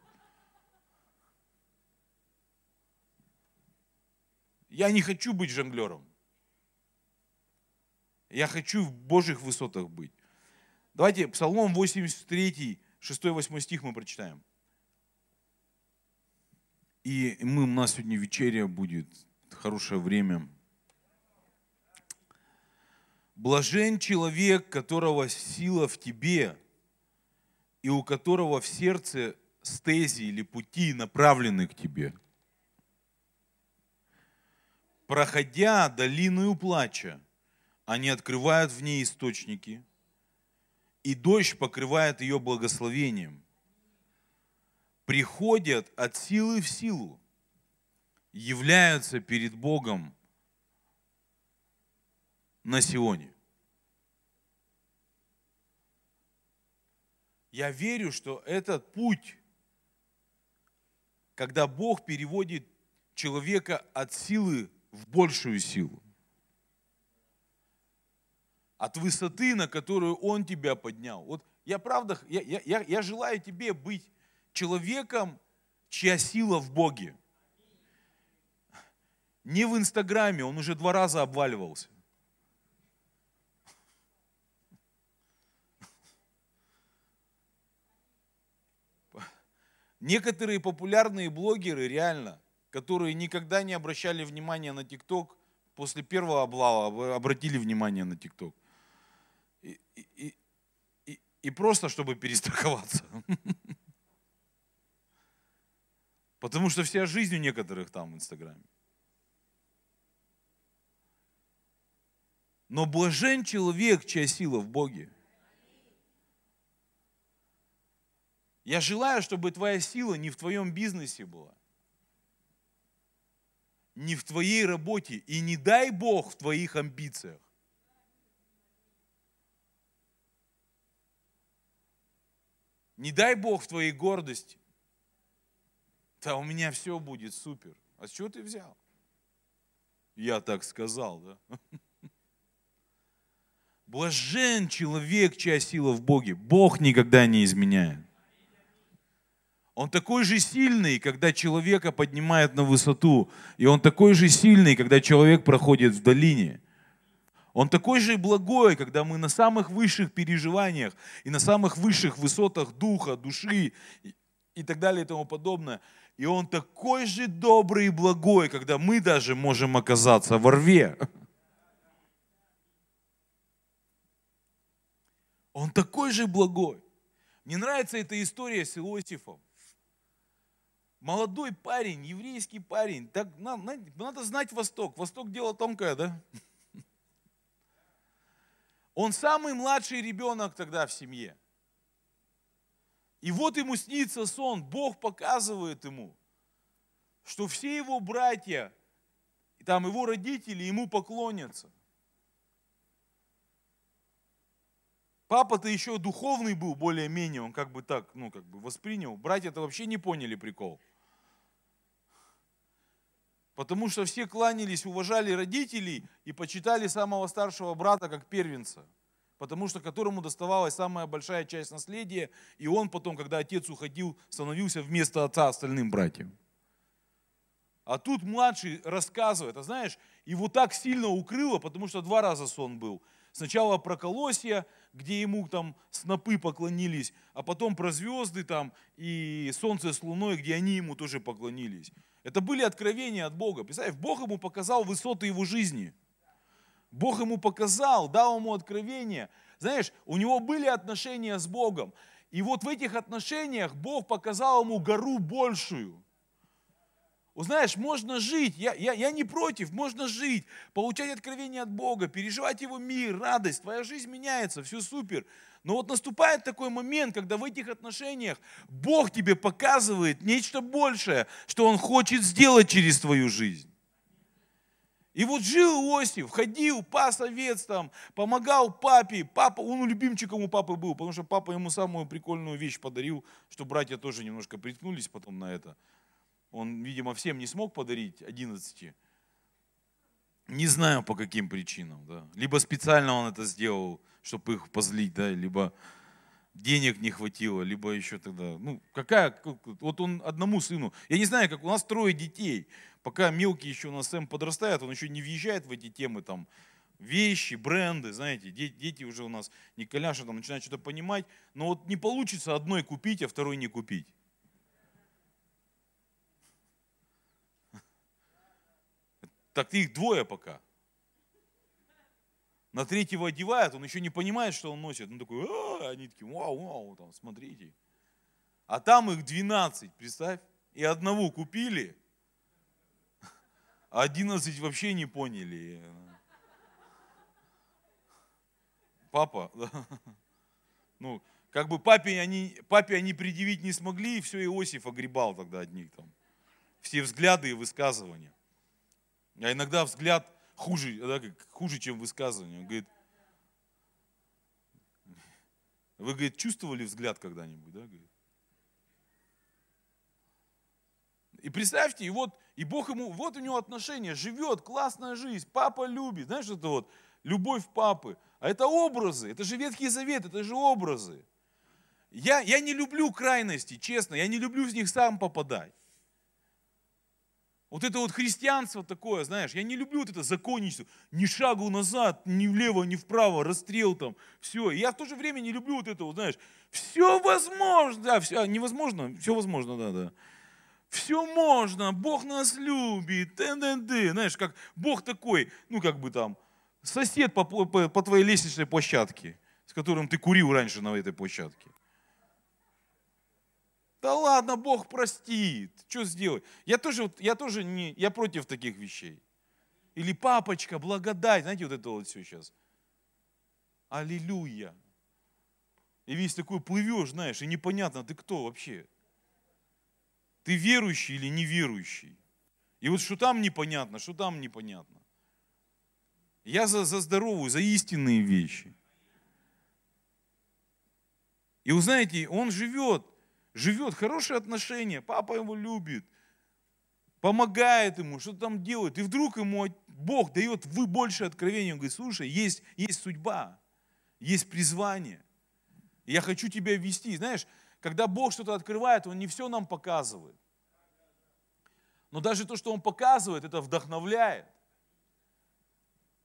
[SPEAKER 2] Я не хочу быть жонглером. Я хочу в Божьих высотах быть. Давайте Псалом 83, 6-8 стих мы прочитаем. И мы, у нас сегодня вечеря будет, хорошее время. Блажен человек, которого сила в тебе, и у которого в сердце стези или пути направлены к тебе. Проходя долину плача, они открывают в ней источники, и дождь покрывает ее благословением. Приходят от силы в силу, являются перед Богом на Сионе. Я верю, что этот путь, когда Бог переводит человека от силы в большую силу, от высоты, на которую Он тебя поднял. Вот я правда, я, я, я желаю тебе быть человеком, чья сила в Боге. Не в Инстаграме, он уже два раза обваливался. Некоторые популярные блогеры, реально, которые никогда не обращали внимания на ТикТок, после первого облава обратили внимание на ТикТок. И, и, и, и просто, чтобы перестраховаться. Потому что вся жизнь у некоторых там в Инстаграме. Но блажен человек, чья сила в Боге. Я желаю, чтобы твоя сила не в твоем бизнесе была, не в твоей работе и не дай Бог в твоих амбициях. Не дай Бог в твоей гордости. Да у меня все будет супер. А с чего ты взял? Я так сказал, да? Блажен человек, чья сила в Боге. Бог никогда не изменяет. Он такой же сильный, когда человека поднимает на высоту. И он такой же сильный, когда человек проходит в долине. Он такой же благой, когда мы на самых высших переживаниях и на самых высших высотах духа, души и так далее и тому подобное. И он такой же добрый и благой, когда мы даже можем оказаться во рве. Он такой же благой. Мне нравится эта история с Иосифом молодой парень, еврейский парень, так, надо, надо знать Восток. Восток дело тонкое, да? Он самый младший ребенок тогда в семье. И вот ему снится сон, Бог показывает ему, что все его братья, там его родители ему поклонятся. Папа-то еще духовный был более-менее, он как бы так, ну как бы воспринял. Братья-то вообще не поняли прикол. Потому что все кланялись, уважали родителей и почитали самого старшего брата как первенца. Потому что которому доставалась самая большая часть наследия, и он потом, когда отец уходил, становился вместо отца остальным братьям. А тут младший рассказывает, а знаешь, его так сильно укрыло, потому что два раза сон был. Сначала про колосья, где ему там снопы поклонились, а потом про звезды там и солнце с луной, где они ему тоже поклонились. Это были откровения от Бога. Представь, Бог ему показал высоты его жизни. Бог ему показал, дал ему откровение. Знаешь, у него были отношения с Богом. И вот в этих отношениях Бог показал ему гору большую. Знаешь, можно жить, я, я, я не против, можно жить, получать откровение от Бога, переживать Его мир, радость, твоя жизнь меняется, все супер. Но вот наступает такой момент, когда в этих отношениях Бог тебе показывает нечто большее, что Он хочет сделать через твою жизнь. И вот жил Иосиф, ходил, пас овец там, помогал папе. Папа, он любимчиком у папы был, потому что папа ему самую прикольную вещь подарил, что братья тоже немножко приткнулись потом на это. Он, видимо, всем не смог подарить 11. Не знаю по каким причинам. Да. Либо специально он это сделал, чтобы их позлить, да, либо денег не хватило, либо еще тогда, ну, какая, вот он одному сыну, я не знаю, как у нас трое детей, пока мелкий еще у нас Сэм подрастает, он еще не въезжает в эти темы, там, вещи, бренды, знаете, дети, уже у нас, Николяша там начинает что-то понимать, но вот не получится одной купить, а второй не купить. Так ты их двое пока. На третьего одевают, он еще не понимает, что он носит. Он такой, а, они такие, вау, вау, там, смотрите. А там их 12, представь. И одного купили, а 11 вообще не поняли. Папа, ну, как бы папе они, папе они предъявить не смогли, и все, Иосиф огребал тогда от них там. Все взгляды и высказывания. А иногда взгляд хуже, да, хуже, чем высказывание. Он говорит, вы, говорит, чувствовали взгляд когда-нибудь, да? И представьте, и вот, и Бог ему, вот у него отношения, живет, классная жизнь, папа любит, знаешь, это вот любовь папы. А это образы, это же Ветхий Завет, это же образы. Я, я не люблю крайности, честно, я не люблю в них сам попадать. Вот это вот христианство такое, знаешь, я не люблю вот это законничество, ни шагу назад, ни влево, ни вправо, расстрел там, все. Я в то же время не люблю вот это вот, знаешь, все возможно, да, все, невозможно, все возможно, да, да. Все можно, Бог нас любит, т -д -д. знаешь, как Бог такой, ну как бы там, сосед по, по, по твоей лестничной площадке, с которым ты курил раньше на этой площадке. Да ладно, Бог простит. Что сделать? Я тоже, я тоже не, я против таких вещей. Или папочка, благодать. Знаете, вот это вот все сейчас. Аллилуйя. И весь такой плывешь, знаешь, и непонятно, ты кто вообще. Ты верующий или неверующий. И вот что там непонятно, что там непонятно. Я за, за здоровую, за истинные вещи. И вы знаете, он живет живет, хорошие отношения, папа его любит, помогает ему, что-то там делает. И вдруг ему Бог дает вы больше откровения. Он говорит, слушай, есть, есть судьба, есть призвание. Я хочу тебя вести. Знаешь, когда Бог что-то открывает, Он не все нам показывает. Но даже то, что Он показывает, это вдохновляет.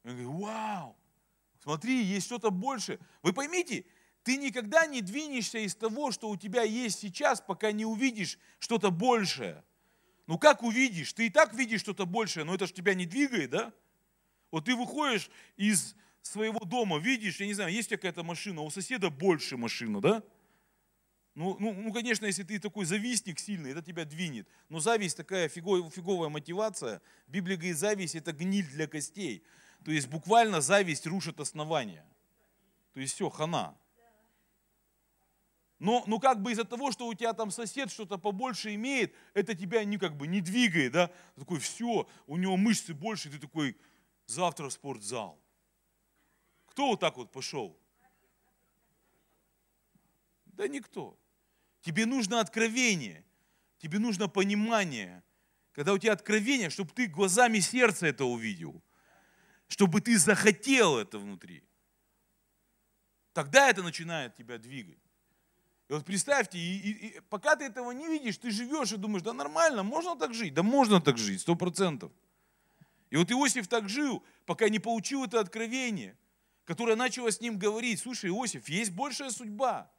[SPEAKER 2] Он говорит, вау, смотри, есть что-то больше. Вы поймите, ты никогда не двинешься из того, что у тебя есть сейчас, пока не увидишь что-то большее. Ну как увидишь? Ты и так видишь что-то большее, но это же тебя не двигает, да? Вот ты выходишь из своего дома, видишь, я не знаю, есть какая-то машина, у соседа больше машина, да? Ну, ну, ну, конечно, если ты такой завистник сильный, это тебя двинет. Но зависть такая фиговая, фиговая мотивация. Библия говорит, зависть это гниль для костей. То есть буквально зависть рушит основания. То есть все, хана. Но, ну как бы из-за того, что у тебя там сосед что-то побольше имеет, это тебя не как бы не двигает, да? Ты такой, все, у него мышцы больше, ты такой, завтра в спортзал. Кто вот так вот пошел? Да никто. Тебе нужно откровение, тебе нужно понимание. Когда у тебя откровение, чтобы ты глазами сердца это увидел, чтобы ты захотел это внутри. Тогда это начинает тебя двигать. И вот представьте, и, и, и пока ты этого не видишь, ты живешь и думаешь, да нормально, можно так жить? Да можно так жить, сто процентов. И вот Иосиф так жил, пока не получил это откровение, которое начало с ним говорить, слушай, Иосиф, есть большая судьба,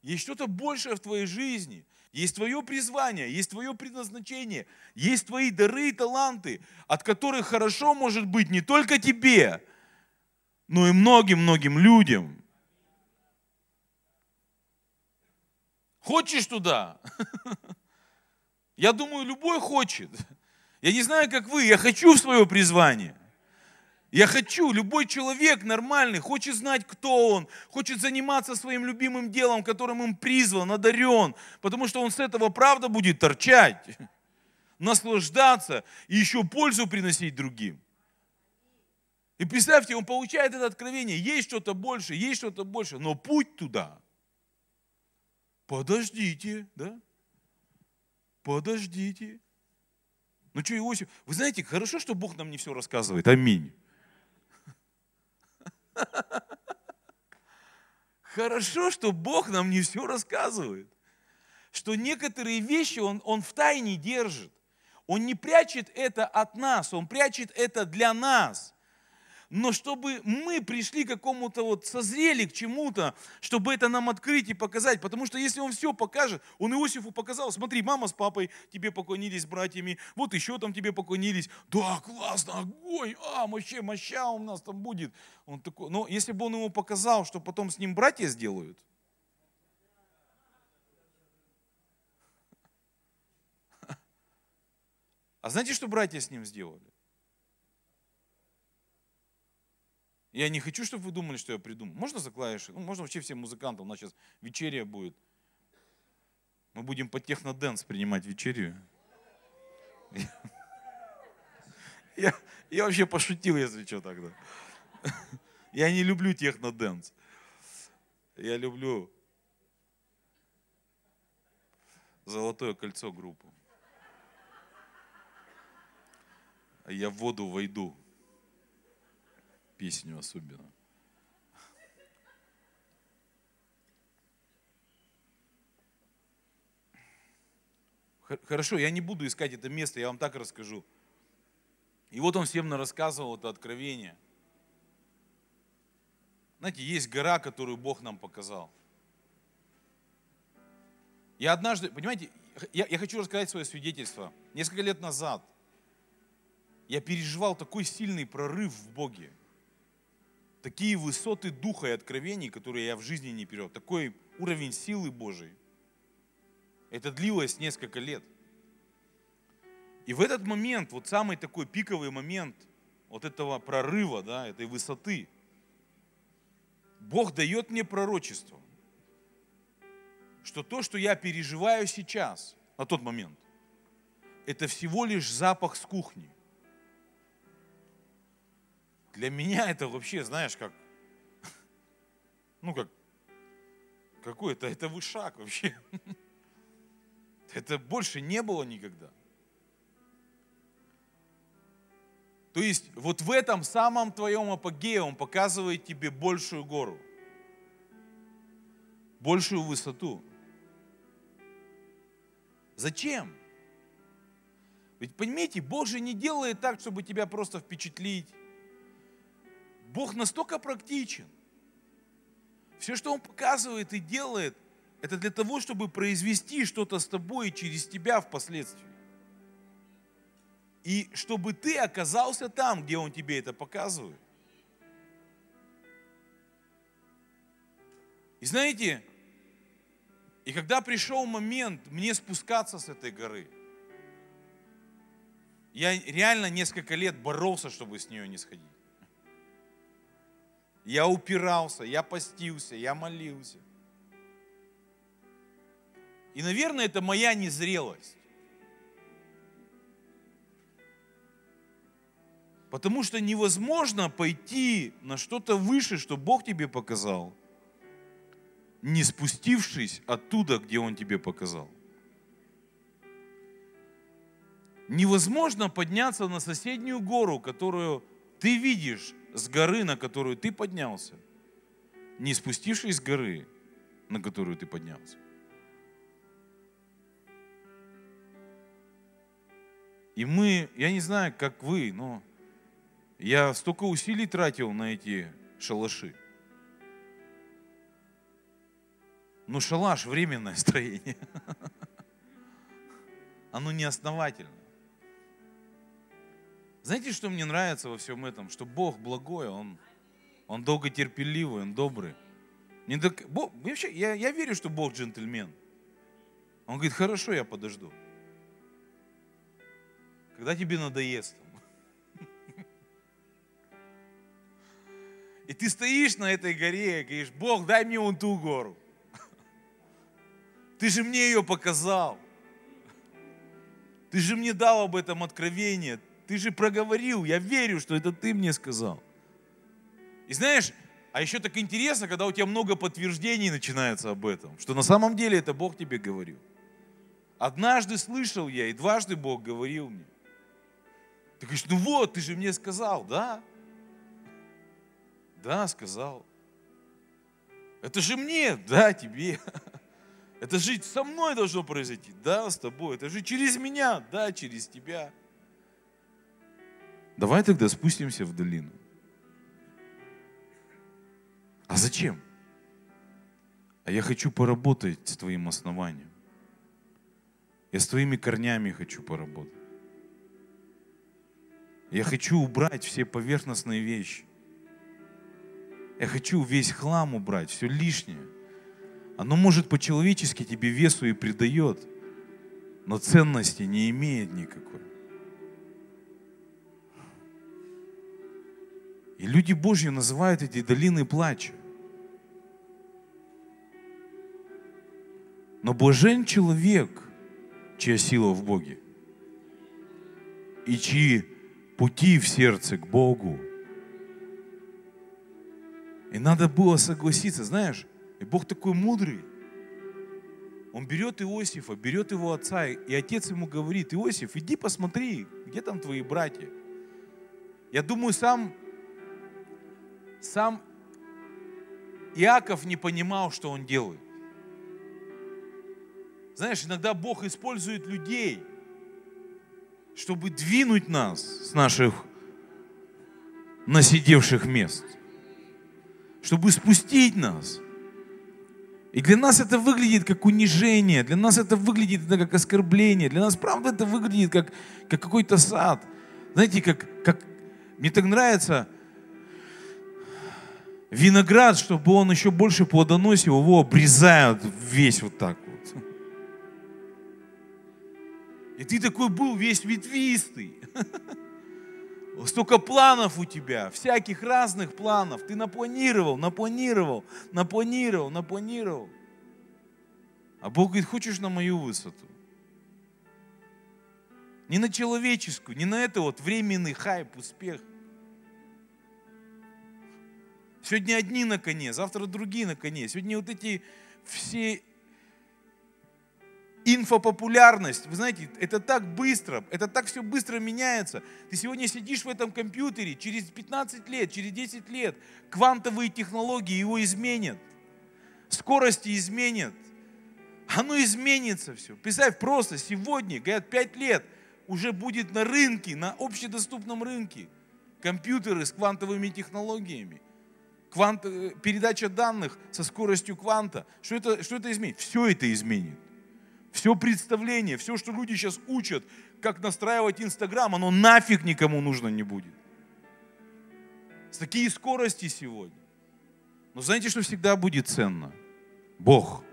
[SPEAKER 2] есть что-то большее в твоей жизни, есть твое призвание, есть твое предназначение, есть твои дары и таланты, от которых хорошо может быть не только тебе, но и многим-многим людям. Хочешь туда? Я думаю, любой хочет. Я не знаю, как вы, я хочу в свое призвание. Я хочу, любой человек нормальный хочет знать, кто он, хочет заниматься своим любимым делом, которым им призван, одарен, потому что он с этого правда будет торчать, наслаждаться и еще пользу приносить другим. И представьте, он получает это откровение, есть что-то больше, есть что-то больше, но путь туда – подождите, да? Подождите. Ну что, Иосиф, вы знаете, хорошо, что Бог нам не все рассказывает. Аминь. Хорошо, что Бог нам не все рассказывает. Что некоторые вещи Он, он в тайне держит. Он не прячет это от нас, Он прячет это для нас. Но чтобы мы пришли к какому-то вот, созрели к чему-то, чтобы это нам открыть и показать. Потому что если он все покажет, он Иосифу показал, смотри, мама с папой тебе поклонились братьями, вот еще там тебе поклонились. Да, классно, огонь, а, вообще моща у нас там будет. Он такой, но если бы он ему показал, что потом с ним братья сделают, А знаете, что братья с ним сделали? Я не хочу, чтобы вы думали, что я придумал. Можно за клавиши? Ну, можно вообще всем музыкантам. У нас сейчас вечерия будет. Мы будем по техноденс принимать вечерию. Я, я вообще пошутил, если что тогда. Я не люблю техноденс. Я люблю золотое кольцо группу. Я в воду войду. Песню особенно. Хорошо, я не буду искать это место, я вам так расскажу. И вот он всем рассказывал это откровение. Знаете, есть гора, которую Бог нам показал. Я однажды, понимаете, я, я хочу рассказать свое свидетельство. Несколько лет назад я переживал такой сильный прорыв в Боге. Такие высоты духа и откровений, которые я в жизни не переживал. Такой уровень силы Божией. Это длилось несколько лет. И в этот момент, вот самый такой пиковый момент вот этого прорыва, да, этой высоты, Бог дает мне пророчество, что то, что я переживаю сейчас, на тот момент, это всего лишь запах с кухни. Для меня это вообще, знаешь, как, ну как, какой-то, это вышаг вообще. Это больше не было никогда. То есть вот в этом самом твоем апогее он показывает тебе большую гору, большую высоту. Зачем? Ведь понимаете, Бог же не делает так, чтобы тебя просто впечатлить, Бог настолько практичен. Все, что Он показывает и делает, это для того, чтобы произвести что-то с тобой и через тебя впоследствии. И чтобы ты оказался там, где Он тебе это показывает. И знаете, и когда пришел момент мне спускаться с этой горы, я реально несколько лет боролся, чтобы с нее не сходить. Я упирался, я постился, я молился. И, наверное, это моя незрелость. Потому что невозможно пойти на что-то выше, что Бог тебе показал, не спустившись оттуда, где Он тебе показал. Невозможно подняться на соседнюю гору, которую ты видишь с горы, на которую ты поднялся, не спустившись с горы, на которую ты поднялся. И мы, я не знаю, как вы, но я столько усилий тратил на эти шалаши. Но шалаш – временное строение. Оно не основательное. Знаете, что мне нравится во всем этом? Что Бог благой, Он, он долготерпеливый, Он добрый. Не так, Бог, вообще, я, я верю, что Бог джентльмен. Он говорит, хорошо, я подожду. Когда тебе надоест. И ты стоишь на этой горе и говоришь, Бог, дай мне вон ту гору. Ты же мне ее показал. Ты же мне дал об этом откровение. Ты же проговорил, я верю, что это ты мне сказал. И знаешь, а еще так интересно, когда у тебя много подтверждений начинается об этом, что на самом деле это Бог тебе говорил. Однажды слышал я, и дважды Бог говорил мне. Ты говоришь, ну вот, ты же мне сказал, да? Да, сказал. Это же мне, да, тебе. Это же со мной должно произойти, да, с тобой. Это же через меня, да, через тебя. Давай тогда спустимся в долину. А зачем? А я хочу поработать с твоим основанием. Я с твоими корнями хочу поработать. Я хочу убрать все поверхностные вещи. Я хочу весь хлам убрать, все лишнее. Оно может по-человечески тебе весу и придает, но ценности не имеет никакой. И люди Божьи называют эти долины плача. Но блажен человек, чья сила в Боге, и чьи пути в сердце к Богу. И надо было согласиться, знаешь, и Бог такой мудрый. Он берет Иосифа, берет его отца, и отец ему говорит, Иосиф, иди посмотри, где там твои братья. Я думаю, сам, сам Иаков не понимал, что он делает. Знаешь, иногда Бог использует людей, чтобы двинуть нас с наших насидевших мест, чтобы спустить нас. И для нас это выглядит как унижение, для нас это выглядит как оскорбление, для нас, правда, это выглядит как, как какой-то сад. Знаете, как, как мне так нравится виноград, чтобы он еще больше плодоносил, его обрезают весь вот так вот. И ты такой был весь ветвистый. Столько планов у тебя, всяких разных планов. Ты напланировал, напланировал, напланировал, напланировал. А Бог говорит, хочешь на мою высоту? Не на человеческую, не на это вот временный хайп, успех. Сегодня одни на коне, завтра другие на коне. Сегодня вот эти все инфопопулярность, вы знаете, это так быстро, это так все быстро меняется. Ты сегодня сидишь в этом компьютере, через 15 лет, через 10 лет квантовые технологии его изменят, скорости изменят, оно изменится все. Представь, просто сегодня, говорят, 5 лет уже будет на рынке, на общедоступном рынке компьютеры с квантовыми технологиями. Квант, э, передача данных со скоростью кванта. Что это, что это изменит? Все это изменит. Все представление, все, что люди сейчас учат, как настраивать Инстаграм, оно нафиг никому нужно не будет. С такие скорости сегодня. Но знаете, что всегда будет ценно? Бог,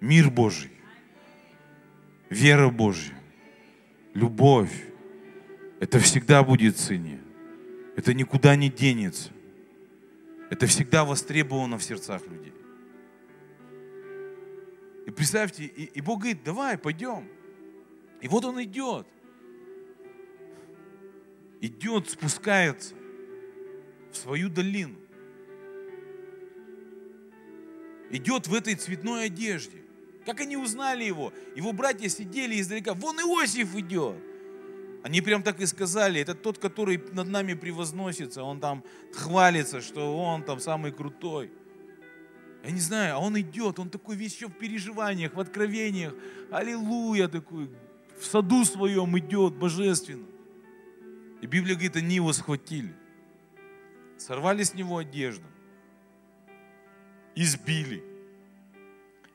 [SPEAKER 2] мир Божий, вера Божья, любовь. Это всегда будет цене. Это никуда не денется. Это всегда востребовано в сердцах людей. И представьте, и, и Бог говорит, давай, пойдем. И вот он идет. Идет, спускается в свою долину. Идет в этой цветной одежде. Как они узнали его? Его братья сидели издалека. Вон Иосиф идет. Они прям так и сказали, это тот, который над нами превозносится, он там хвалится, что он там самый крутой. Я не знаю, а он идет, он такой весь еще в переживаниях, в откровениях. Аллилуйя такой, в саду своем идет божественно. И Библия говорит, они его схватили. Сорвали с него одежду. Избили.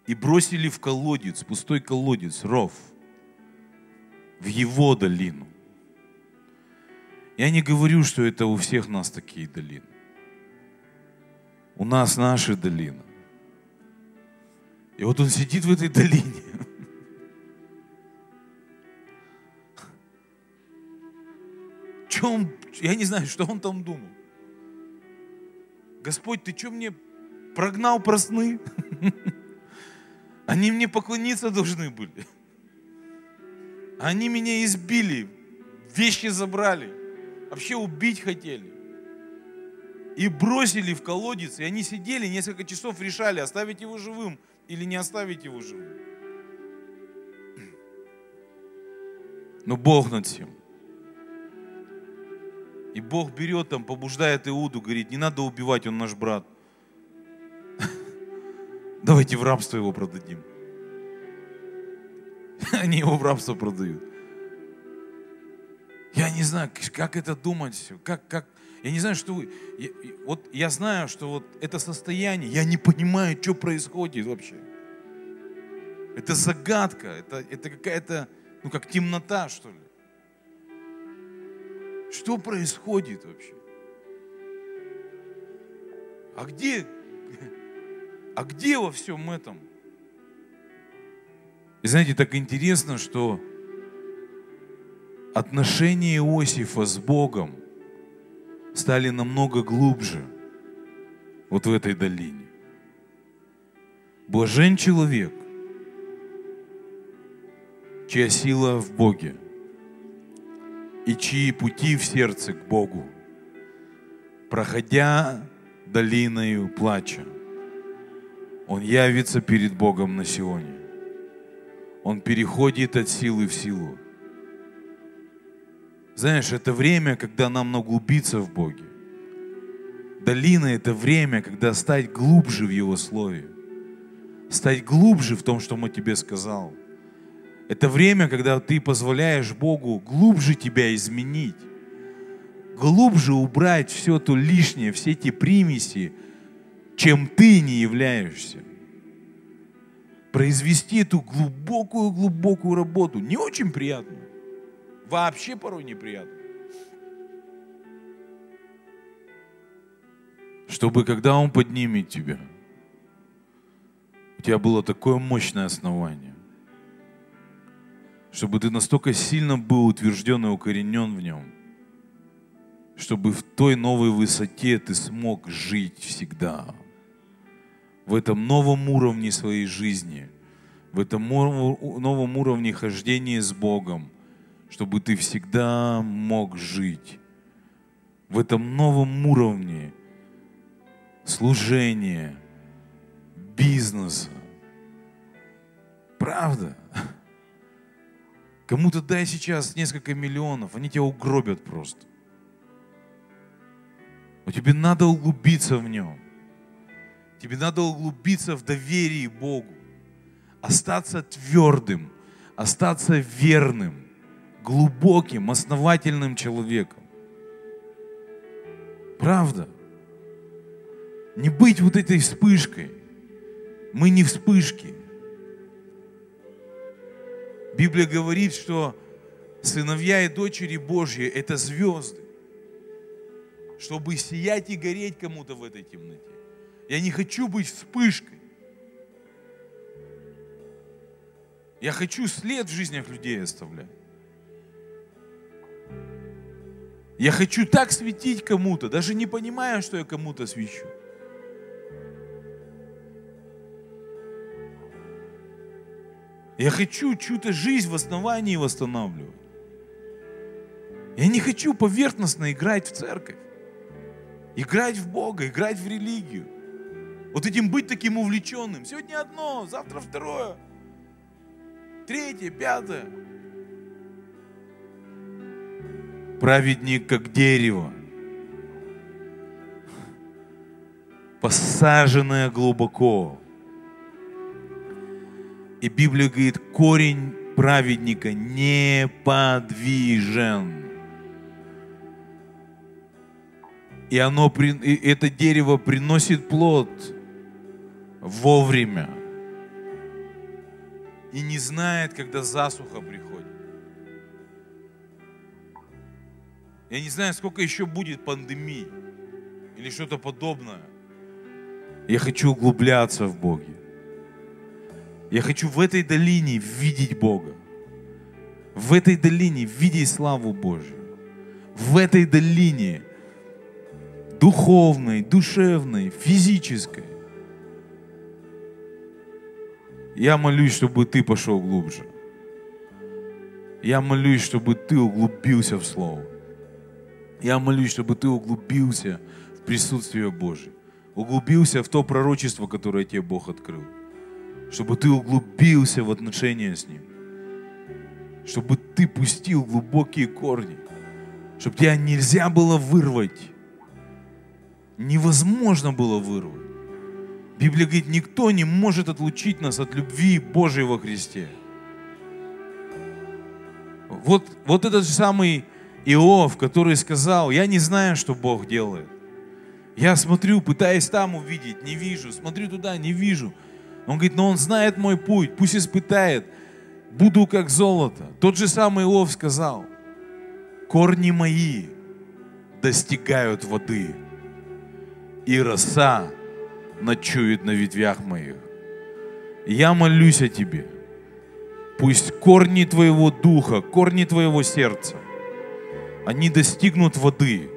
[SPEAKER 2] И бросили в колодец, пустой колодец, ров. В его долину. Я не говорю, что это у всех нас такие долины. У нас наши долины. И вот он сидит в этой долине. Он, я не знаю, что он там думал. Господь, ты что мне прогнал про? Они мне поклониться должны были. Они меня избили, вещи забрали, вообще убить хотели. И бросили в колодец, и они сидели несколько часов, решали, оставить его живым или не оставить его живым. Но Бог над всем. И Бог берет там, побуждает Иуду, говорит, не надо убивать, он наш брат. Давайте в рабство его продадим. Они его в рабство продают. Не знаю, как это думать, как, как, я не знаю, что вы, я, вот я знаю, что вот это состояние, я не понимаю, что происходит вообще. Это загадка, это, это какая-то, ну как темнота, что ли. Что происходит вообще? А где, а где во всем этом? И знаете, так интересно, что отношения Иосифа с Богом стали намного глубже вот в этой долине. Блажен человек, чья сила в Боге и чьи пути в сердце к Богу, проходя долиною плача, он явится перед Богом на Сионе. Он переходит от силы в силу. Знаешь, это время, когда нам наглубиться в Боге. Долина – это время, когда стать глубже в Его Слове. Стать глубже в том, что Он тебе сказал. Это время, когда ты позволяешь Богу глубже тебя изменить. Глубже убрать все то лишнее, все эти примеси, чем ты не являешься. Произвести эту глубокую-глубокую работу. Не очень приятную. Вообще порой неприятно. Чтобы когда Он поднимет тебя, у тебя было такое мощное основание, чтобы ты настолько сильно был утвержден и укоренен в нем, чтобы в той новой высоте ты смог жить всегда, в этом новом уровне своей жизни, в этом новом уровне хождения с Богом – чтобы ты всегда мог жить в этом новом уровне служения, бизнеса. Правда? Кому-то дай сейчас несколько миллионов, они тебя угробят просто. Но тебе надо углубиться в нем. Тебе надо углубиться в доверии Богу. Остаться твердым, остаться верным глубоким, основательным человеком. Правда. Не быть вот этой вспышкой. Мы не вспышки. Библия говорит, что сыновья и дочери Божьи – это звезды, чтобы сиять и гореть кому-то в этой темноте. Я не хочу быть вспышкой. Я хочу след в жизнях людей оставлять. Я хочу так светить кому-то, даже не понимая, что я кому-то свечу. Я хочу чью-то жизнь в основании восстанавливать. Я не хочу поверхностно играть в церковь, играть в Бога, играть в религию. Вот этим быть таким увлеченным. Сегодня одно, завтра второе, третье, пятое. Праведник как дерево, посаженное глубоко. И Библия говорит, корень праведника неподвижен. И, оно, и это дерево приносит плод вовремя. И не знает, когда засуха приходит. Я не знаю, сколько еще будет пандемий или что-то подобное. Я хочу углубляться в Боге. Я хочу в этой долине видеть Бога. В этой долине видеть славу Божью. В этой долине духовной, душевной, физической. Я молюсь, чтобы ты пошел глубже. Я молюсь, чтобы ты углубился в Слово. Я молюсь, чтобы ты углубился в присутствие Божие, углубился в то пророчество, которое тебе Бог открыл, чтобы ты углубился в отношения с Ним, чтобы ты пустил глубокие корни, чтобы тебя нельзя было вырвать, невозможно было вырвать. Библия говорит, никто не может отлучить нас от любви Божией во Христе. Вот, вот этот самый Иов, который сказал, я не знаю, что Бог делает. Я смотрю, пытаюсь там увидеть, не вижу. Смотрю туда, не вижу. Он говорит, но он знает мой путь, пусть испытает. Буду как золото. Тот же самый Иов сказал, корни мои достигают воды, и роса ночует на ветвях моих. Я молюсь о тебе. Пусть корни твоего духа, корни твоего сердца, они достигнут воды,